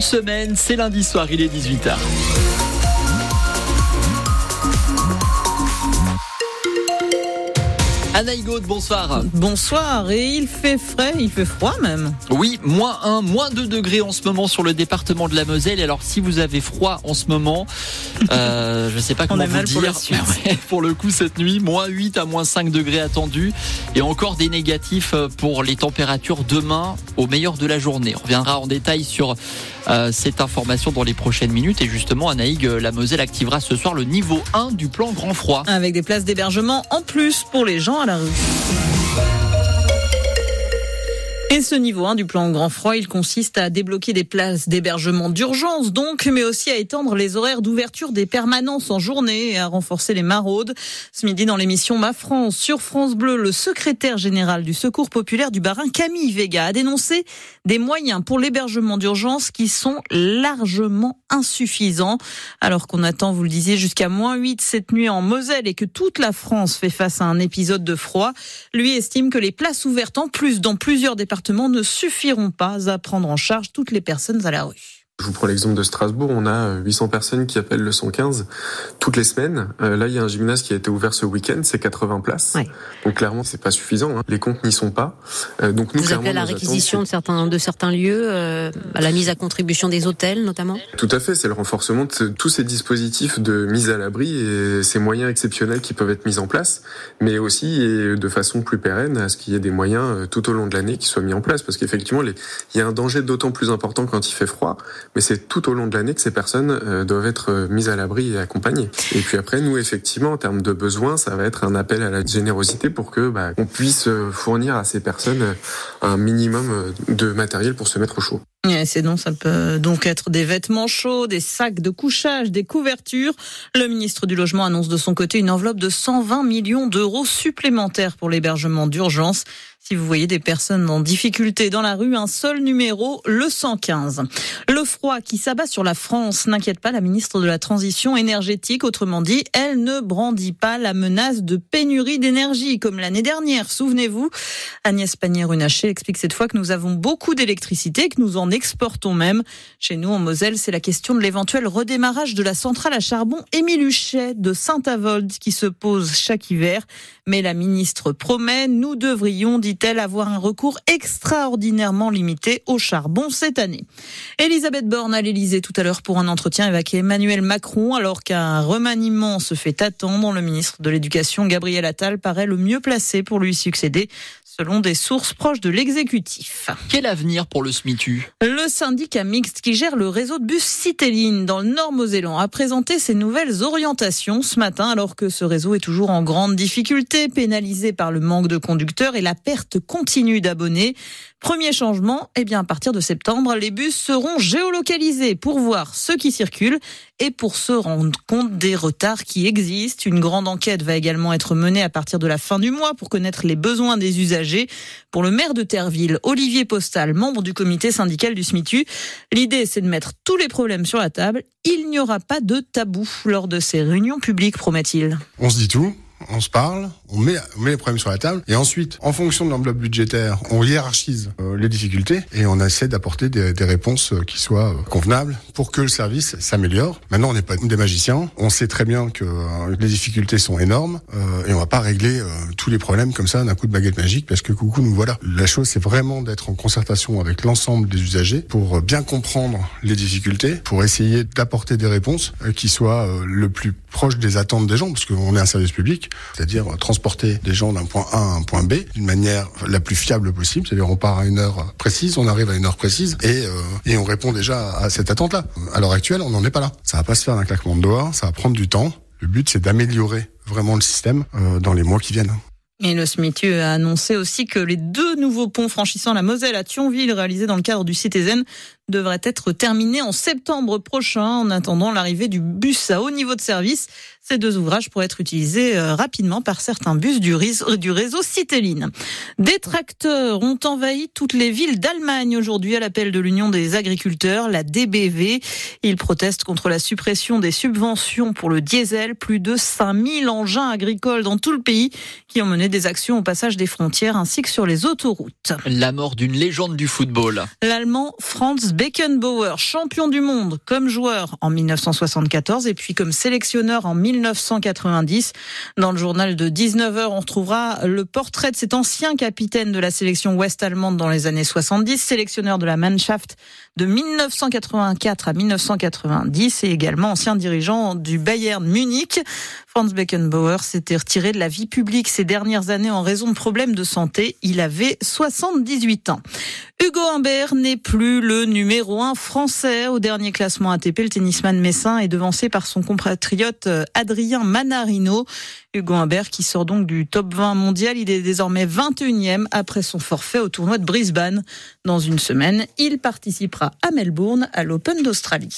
Semaine, c'est lundi soir, il est 18h. Anaïgode, bonsoir. Bonsoir, et il fait frais, il fait froid même. Oui, moins 1, moins 2 degrés en ce moment sur le département de la Moselle. Alors si vous avez froid en ce moment, euh, je ne sais pas comment On vous mal dire. pour. Ouais, le coup, cette nuit, moins 8 à moins 5 degrés attendus. Et encore des négatifs euh, pour les températures demain au meilleur de la journée. On reviendra en détail sur euh, cette information dans les prochaines minutes. Et justement, Anaïg, la Moselle activera ce soir le niveau 1 du plan grand froid. Avec des places d'hébergement en plus pour les gens à la rue. Et ce niveau 1 du plan grand froid, il consiste à débloquer des places d'hébergement d'urgence donc, mais aussi à étendre les horaires d'ouverture des permanences en journée et à renforcer les maraudes. Ce midi dans l'émission Ma France sur France Bleu, le secrétaire général du Secours populaire du Barin, Camille Vega, a dénoncé des moyens pour l'hébergement d'urgence qui sont largement insuffisants. Alors qu'on attend, vous le disiez, jusqu'à moins 8 cette nuit en Moselle et que toute la France fait face à un épisode de froid, lui estime que les places ouvertes en plus dans plusieurs départements ne suffiront pas à prendre en charge toutes les personnes à la rue. Je vous prends l'exemple de Strasbourg, on a 800 personnes qui appellent le 115 toutes les semaines. Euh, là, il y a un gymnase qui a été ouvert ce week-end, c'est 80 places. Ouais. Donc clairement, c'est pas suffisant. hein. Les comptes n'y sont pas. Euh, donc nous, Vous appelez à la attentes, réquisition de certains, de certains lieux, euh, à la mise à contribution des hôtels notamment? Tout à fait, c'est le renforcement de tous ces dispositifs de mise à l'abri et ces moyens exceptionnels qui peuvent être mis en place, mais aussi et de façon plus pérenne à ce qu'il y ait des moyens euh, tout au long de l'année qui soient mis en place, parce qu'effectivement, les- il y a un danger d'autant plus important quand il fait froid, mais c'est tout au long de l'année que ces personnes euh, doivent être euh, mises à l'abri et accompagnées. Et puis après, nous, effectivement, en termes de besoins, ça va être un appel à la générosité pour que bah, on puisse euh, fournir à ces personnes un minimum de matériel pour se mettre au chaud. Ouais, c'est non, ça peut donc être des vêtements chauds, des sacs de couchage, des couvertures. Le ministre du Logement annonce de son côté une enveloppe de 120 millions d'euros supplémentaires pour l'hébergement d'urgence. Si vous voyez des personnes en difficulté dans la rue, un seul numéro, le 115. Le froid qui s'abat sur la France n'inquiète pas la ministre de la Transition énergétique. Autrement dit, elle ne brandit pas la menace de pénurie d'énergie comme l'année dernière. Souvenez-vous, Agnès Pannier-Runacher explique cette fois que nous avons beaucoup d'électricité, que nous en exportons même. Chez nous, en Moselle, c'est la question de l'éventuel redémarrage de la centrale à charbon Émile Huchet de Saint-Avold qui se pose chaque hiver. Mais la ministre promet, nous devrions, dit-elle, avoir un recours extraordinairement limité au charbon cette année. Elisabeth Borne à l'Elysée tout à l'heure pour un entretien avec Emmanuel Macron, alors qu'un remaniement se fait attendre. Le ministre de l'Éducation, Gabriel Attal, paraît le mieux placé pour lui succéder, selon des sources proches de l'exécutif. Quel avenir pour le SMITU? Le syndicat mixte qui gère le réseau de bus Citeline dans le Nord-Mosellan a présenté ses nouvelles orientations ce matin alors que ce réseau est toujours en grande difficulté, pénalisé par le manque de conducteurs et la perte continue d'abonnés. Premier changement, eh bien à partir de septembre, les bus seront géolocalisés pour voir ceux qui circulent et pour se rendre compte des retards qui existent. Une grande enquête va également être menée à partir de la fin du mois pour connaître les besoins des usagers. Pour le maire de Terreville, Olivier Postal, membre du comité syndical du SMITU, l'idée c'est de mettre tous les problèmes sur la table. Il n'y aura pas de tabou lors de ces réunions publiques, promet-il. On se dit tout, on se parle, on met, on met les problèmes sur la table, et ensuite, en fonction de l'enveloppe budgétaire, on hiérarchise euh, les difficultés et on essaie d'apporter des, des réponses euh, qui soient euh, convenables pour que le service s'améliore. Maintenant, on n'est pas des magiciens, on sait très bien que euh, les difficultés sont énormes et on va pas régler tous les problèmes comme ça d'un coup de baguette magique parce que coucou, nous voilà. La chose, c'est vraiment d'être en concertation avec l'ensemble des usagers pour bien comprendre les difficultés, pour essayer d'apporter des réponses qui soient le plus proches des attentes des gens, parce qu'on est un service public, c'est-à-dire transporter des gens d'un point A à un point B d'une manière la plus fiable possible, c'est-à-dire on part à une heure précise, on arrive à une heure précise et, euh, et on répond déjà à cette attente-là. À l'heure actuelle, on n'en est pas là. Ça va pas se faire d'un claquement de doigts, ça va prendre du temps. Le but, c'est d'améliorer vraiment le système euh, dans les mois qui viennent. Et le SMITU a annoncé aussi que les deux nouveaux ponts franchissant la Moselle à Thionville, réalisés dans le cadre du Citizen, devraient être terminés en septembre prochain, en attendant l'arrivée du bus à haut niveau de service. Ces deux ouvrages pourraient être utilisés euh, rapidement par certains bus du réseau, du réseau Citeline. Des tracteurs ont envahi toutes les villes d'Allemagne aujourd'hui à l'appel de l'Union des agriculteurs, la DBV. Ils protestent contre la suppression des subventions pour le diesel. Plus de 5000 engins agricoles dans tout le pays qui ont mené des actions au passage des frontières ainsi que sur les autoroutes. La mort d'une légende du football. L'Allemand Franz Beckenbauer, champion du monde comme joueur en 1974 et puis comme sélectionneur en 1990. Dans le journal de 19h, on retrouvera le portrait de cet ancien capitaine de la sélection ouest-allemande dans les années 70, sélectionneur de la Mannschaft de 1984 à 1990 et également ancien dirigeant du Bayern Munich. Franz Beckenbauer s'était retiré de la vie publique ces dernières années en raison de problèmes de santé. Il avait 78 ans. Hugo Humbert n'est plus le numéro un français au dernier classement ATP. Le tennisman messin est devancé par son compatriote euh, Adrien Manarino. Hugo Humbert qui sort donc du top 20 mondial. Il est désormais 21e après son forfait au tournoi de Brisbane. Dans une semaine, il participera à Melbourne à l'Open d'Australie.